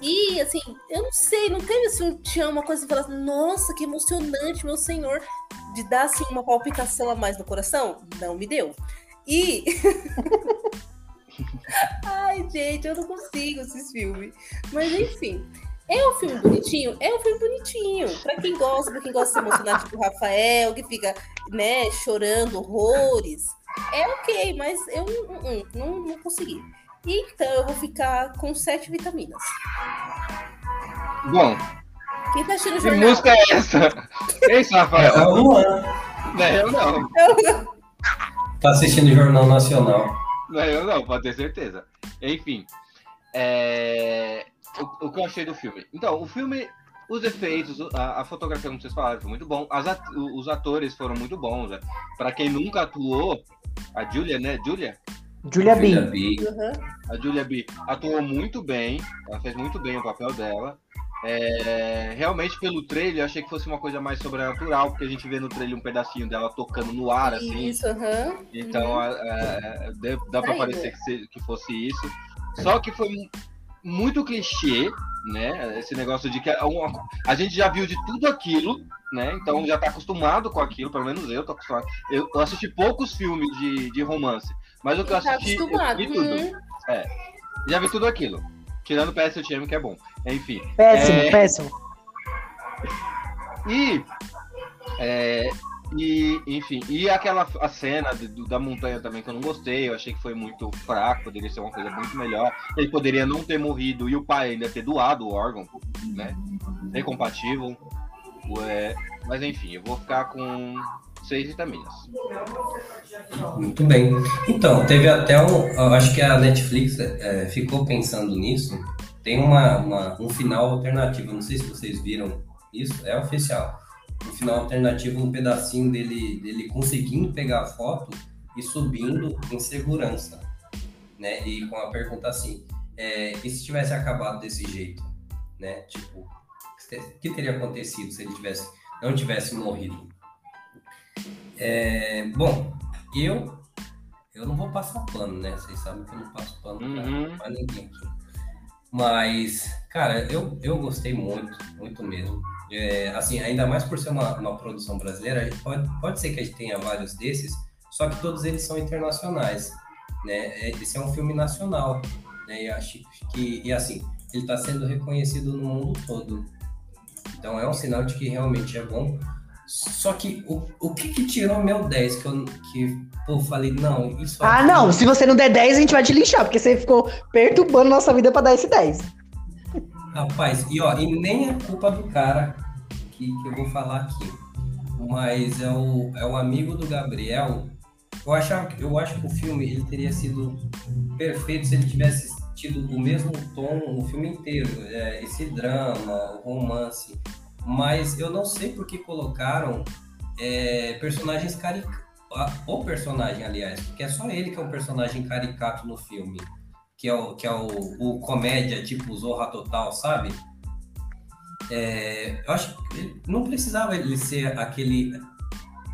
E, assim, eu não sei, não teve, assim, um uma coisa que falasse, nossa, que emocionante, meu senhor, de dar, assim, uma palpitação a mais no coração? Não me deu. E. [laughs] Ai, gente, eu não consigo esses filmes. Mas enfim. É um filme bonitinho? É um filme bonitinho. Pra quem gosta, pra quem gosta de se emocionar, tipo o Rafael, que fica, né, chorando horrores. É ok, mas eu não, não, não consegui. Então eu vou ficar com sete vitaminas. Bom. Quem tá assistindo o Que jornal? música é essa? É isso, É Rafael? a Luan. Não é eu não. [laughs] Tá assistindo o Jornal Nacional. Não é eu não, pode ter certeza. Enfim. é, O, o que eu achei do filme? Então, o filme, os efeitos, a, a fotografia, como vocês falaram, foi muito bom. As at- Os atores foram muito bons. Né? Pra quem nunca atuou, a Julia, né? Julia? Julia Julia B. B. Uhum. A Julia B atuou muito bem, ela fez muito bem o papel dela. É, realmente, pelo trailer, eu achei que fosse uma coisa mais sobrenatural, porque a gente vê no trailer um pedacinho dela tocando no ar, assim. Isso, aham. Então, a- a- dá, dá pra Tá parecer que, que fosse isso. Só que foi mu- muito clichê, né? Esse negócio de que a, uma- a gente já viu de tudo aquilo, né? Então já tá acostumado com aquilo, pelo menos eu tô acostumado. Eu, eu assisti poucos filmes de, de romance, mas o que eu Tá assisti, eu acostumado. vi tudo. Hum. Já vi tudo aquilo. Tirando o PSUTM, que é bom. Enfim. Péssimo, É. péssimo. E, é, e enfim, e aquela a cena do- da montanha também que eu não gostei, eu achei que foi muito fraco, poderia ser uma coisa muito melhor. Ele poderia não ter morrido e o pai ainda ter doado o órgão, né? Ser compatível. É, mas enfim, eu vou ficar com seis vitaminas. Muito bem. Então, teve até um. Acho que a Netflix é, ficou pensando nisso. Tem uma, uma- um final alternativo. Não sei se vocês viram isso. É oficial. Um final alternativo, um pedacinho dele, dele conseguindo pegar a foto e subindo em segurança. Né? E com a pergunta assim: é, e se tivesse acabado desse jeito? Né? Tipo, o que teria acontecido se ele tivesse, não tivesse morrido? É, bom, eu eu não vou passar pano, né? Vocês sabem que eu não passo pano Uhum. pra ninguém aqui. Mas, cara, eu, eu gostei muito, muito mesmo. É, assim, ainda mais por ser uma, uma produção brasileira, a gente pode, pode ser que a gente tenha vários desses, só que todos eles são internacionais, né? É, Esse é um filme nacional, né? E acho que, e assim, ele está sendo reconhecido no mundo todo. Então é um sinal de que realmente é bom. Só que o, o que que tirou meu 10? Que eu que, pô, falei, não, isso Ah, aqui- não. Se você não der 10, a gente vai te lixar, porque você ficou perturbando nossa vida pra dar esse 10. Rapaz, e ó, e nem é culpa do cara que, que eu vou falar aqui. Mas é o, é o amigo do Gabriel. Eu, achava, eu acho que o filme ele teria sido perfeito se ele tivesse tido o mesmo tom o filme inteiro. é, esse drama, o romance. Mas eu não sei por que colocaram é, personagens caricatos. O personagem, aliás, porque é só ele que é um personagem caricato no filme que é o, que é o, o comédia tipo Zorra Total, sabe? É, eu acho que ele- não precisava ele ser aquele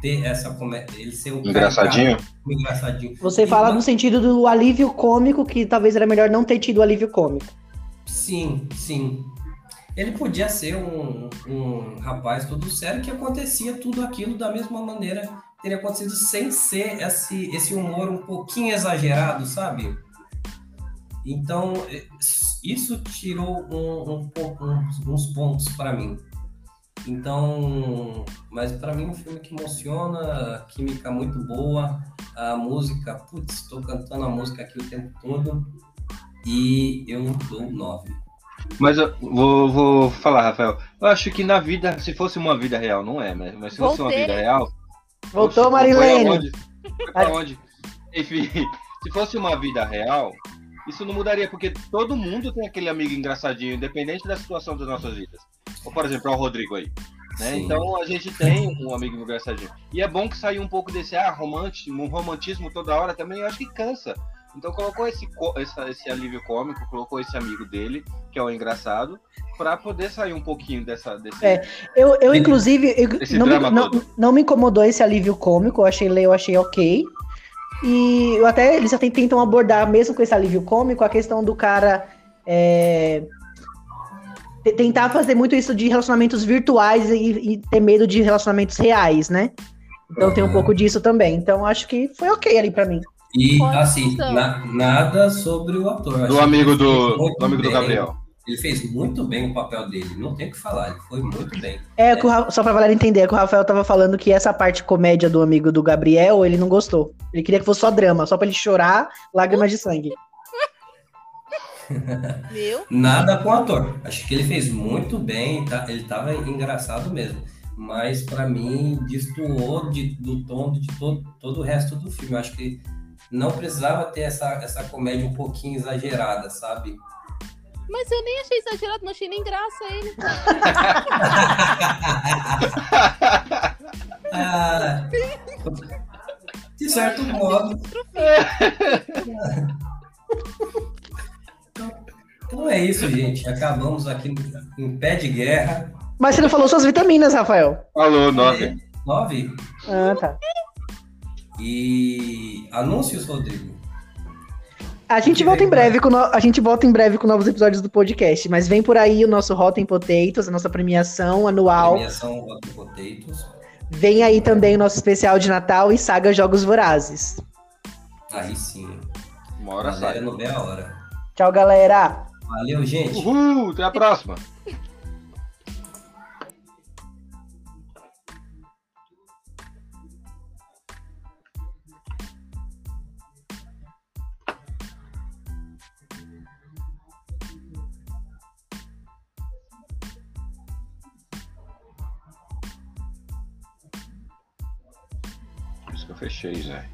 ter essa comédia, ele ser o Engraçadinho? engraçadinho. Você fala no sentido do alívio cômico, que talvez era melhor não ter tido alívio cômico. Sim, sim. Ele podia ser um, um rapaz todo sério que acontecia tudo aquilo da mesma maneira teria acontecido sem ser esse, esse humor um pouquinho exagerado, sabe? Então, eh, isso tirou um, um uns, pontos para mim. Então, mas para mim é um filme que emociona, química muito boa, a música, putz, estou cantando a música aqui o tempo todo e eu dou 9. Mas eu vou, vou falar, Rafael. Eu acho que na vida, se fosse uma vida real, não é, mas, mas se fosse uma Voltei. vida real. Voltou, Foi Marilene. aonde? Foi pra [laughs] onde? Enfim, se fosse uma vida real, isso não mudaria, porque todo mundo tem aquele amigo engraçadinho, independente da situação das nossas vidas. Ou, por exemplo, o Rodrigo aí. Né? Então a gente tem um amigo engraçadinho. E é bom que saiu um pouco desse ah, romântico, um romantismo toda hora também, eu acho que cansa. Então colocou esse, essa- esse alívio cômico, colocou esse amigo dele, que é o engraçado, pra poder sair um pouquinho dessa, desse. É. Eu, eu inclusive, eu- Esse não, me, não, não me incomodou esse alívio cômico, eu achei, eu achei ok. E eu até, eles até tentam abordar, mesmo com esse alívio cômico, a questão do cara é, te- tentar fazer muito isso de relacionamentos virtuais e, e ter medo de relacionamentos reais, né? Então tem um Uhum. pouco disso também. Então acho que foi ok ali pra mim. E Pode assim, na- nada sobre o ator. Do amigo do, do amigo do bem. Gabriel. Ele fez muito bem o papel dele, não tem o que falar, ele foi muito bem. É, Ra- só pra Valéria entender, é que o Rafael tava falando que essa parte comédia do amigo do Gabriel, ele não gostou. Ele queria que fosse só drama, só pra ele chorar, lágrimas de sangue. Viu? [laughs] Nada com o ator. Acho que ele fez muito bem, tá? ele tava engraçado mesmo. Mas pra mim destoou de, do tom de todo, todo o resto do filme. Acho que não precisava ter essa, essa comédia um pouquinho exagerada, sabe? Mas eu nem achei exagerado, não achei nem graça ele. Ah, de certo modo. Então é isso, gente. Acabamos aqui em pé de guerra. Mas você não falou suas vitaminas, Rafael. Falou, nove. É, nove. Ah, tá. E anúncios, Rodrigo. A gente Que volta em breve com no- a gente volta em breve com novos episódios do podcast, mas vem por aí o nosso Rotten Potatoes, a nossa premiação anual. Premiação Rotten Potatoes. Vem aí também o nosso especial de Natal e saga Jogos Vorazes. Aí sim. Uma hora Galera, sai. não vê a hora. Tchau, galera. Valeu, gente. Uhul, até a próxima. Fechei, Zé.